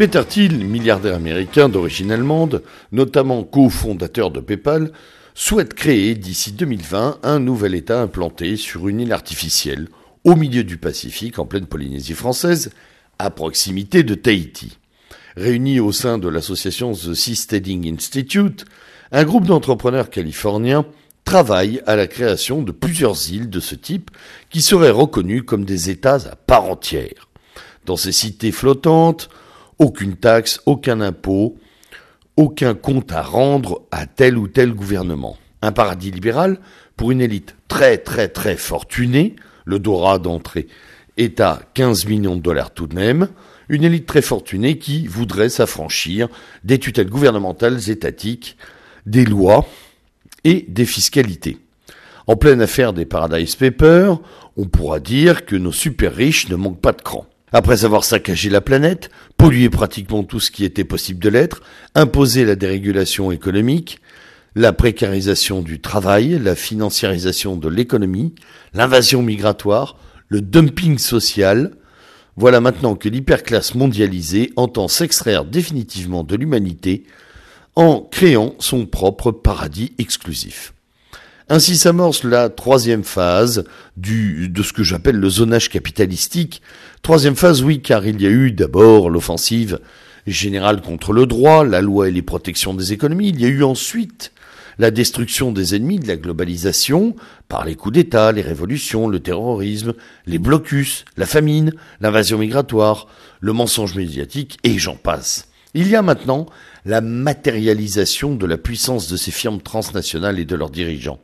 Peter Thiel, milliardaire américain d'origine allemande, notamment cofondateur de PayPal, souhaite créer d'ici 2020 un nouvel État implanté sur une île artificielle au milieu du Pacifique, en pleine Polynésie française, à proximité de Tahiti. Réunis au sein de l'association The Seasteading Institute, un groupe d'entrepreneurs californiens travaille à la création de plusieurs îles de ce type qui seraient reconnues comme des États à part entière. Dans ces cités flottantes, aucune taxe, aucun impôt, aucun compte à rendre à tel ou tel gouvernement. Un paradis libéral pour une élite très très très fortunée, le Dora d'entrée est à 15 millions de dollars tout de même, une élite très fortunée qui voudrait s'affranchir des tutelles gouvernementales étatiques, des lois et des fiscalités. En pleine affaire des Paradise Papers, on pourra dire que nos super riches ne manquent pas de cran. Après avoir saccagé la planète, pollué pratiquement tout ce qui était possible de l'être, imposé la dérégulation économique, la précarisation du travail, la financiarisation de l'économie, l'invasion migratoire, le dumping social, voilà maintenant que l'hyperclasse mondialisée entend s'extraire définitivement de l'humanité en créant son propre paradis exclusif. Ainsi s'amorce la troisième phase du, de ce que j'appelle le zonage capitalistique. Troisième phase, oui, car il y a eu d'abord l'offensive générale contre le droit, la loi et les protections des économies. Il y a eu ensuite la destruction des ennemis de la globalisation par les coups d'État, les révolutions, le terrorisme, les blocus, la famine, l'invasion migratoire, le mensonge médiatique, et j'en passe. Il y a maintenant la matérialisation de la puissance de ces firmes transnationales et de leurs dirigeants.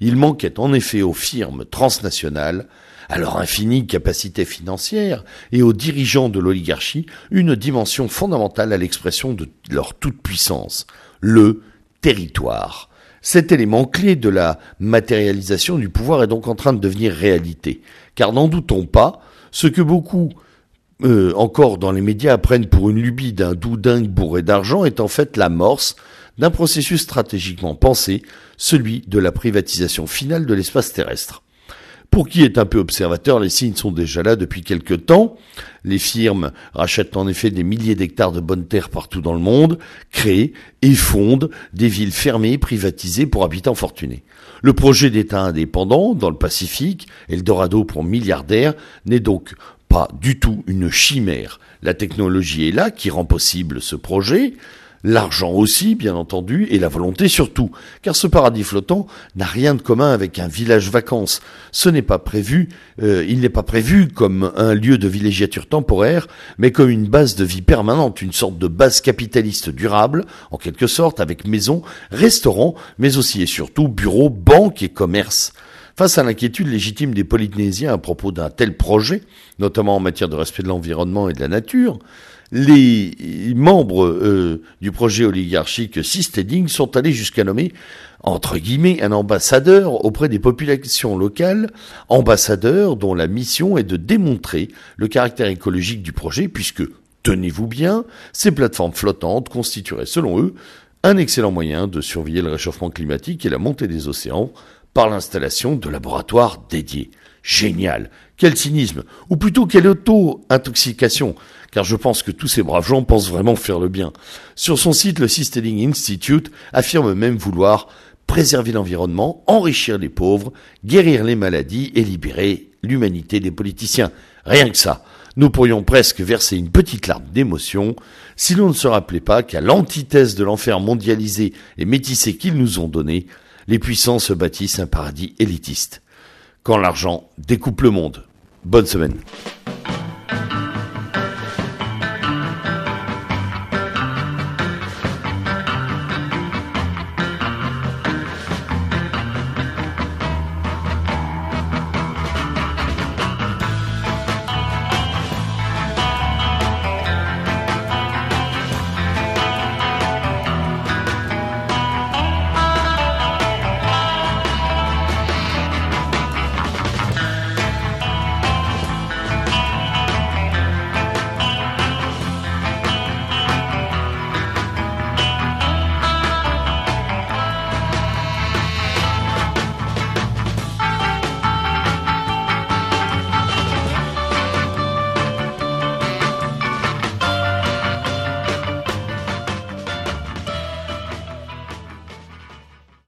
Il manquait en effet aux firmes transnationales, à leur infinie capacité financière, et aux dirigeants de l'oligarchie une dimension fondamentale à l'expression de leur toute-puissance, le territoire. Cet élément clé de la matérialisation du pouvoir est donc en train de devenir réalité. Car n'en doutons pas, ce que beaucoup euh, encore dans les médias apprennent pour une lubie d'un doudingue bourré d'argent est en fait l'amorce d'un processus stratégiquement pensé, celui de la privatisation finale de l'espace terrestre. Pour qui est un peu observateur, les signes sont déjà là depuis quelque temps. Les firmes rachètent en effet des milliers d'hectares de bonnes terres partout dans le monde, créent et fondent des villes fermées, privatisées pour habitants fortunés. Le projet d'État indépendant dans le Pacifique, Eldorado pour milliardaires, n'est donc pas du tout une chimère. La technologie est là qui rend possible ce projet l'argent aussi, bien entendu, et la volonté surtout, car ce paradis flottant n'a rien de commun avec un village vacances. Ce n'est pas prévu, euh, il n'est pas prévu comme un lieu de villégiature temporaire, mais comme une base de vie permanente, une sorte de base capitaliste durable, en quelque sorte, avec maison, restaurant, mais aussi et surtout bureaux, banques et commerces. Face à l'inquiétude légitime des Polynésiens à propos d'un tel projet, notamment en matière de respect de l'environnement et de la nature, les membres euh, du projet oligarchique Seasteading sont allés jusqu'à nommer entre guillemets un ambassadeur auprès des populations locales, ambassadeur dont la mission est de démontrer le caractère écologique du projet puisque tenez-vous bien, ces plateformes flottantes constitueraient selon eux un excellent moyen de surveiller le réchauffement climatique et la montée des océans par l'installation de laboratoires dédiés. Génial. Quel cynisme. Ou plutôt quelle auto-intoxication. Car je pense que tous ces braves gens pensent vraiment faire le bien. Sur son site, le Seasteading Institute affirme même vouloir préserver l'environnement, enrichir les pauvres, guérir les maladies et libérer l'humanité des politiciens. Rien que ça. Nous pourrions presque verser une petite larme d'émotion si l'on ne se rappelait pas qu'à l'antithèse de l'enfer mondialisé et métissé qu'ils nous ont donné, les puissants se bâtissent un paradis élitiste. Quand l'argent découpe le monde. Bonne semaine.